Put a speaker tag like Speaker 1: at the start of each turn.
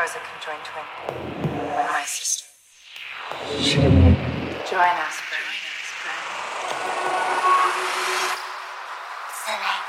Speaker 1: I was a conjoined twin with my sister. She join us, Join us, Brad. It's the name.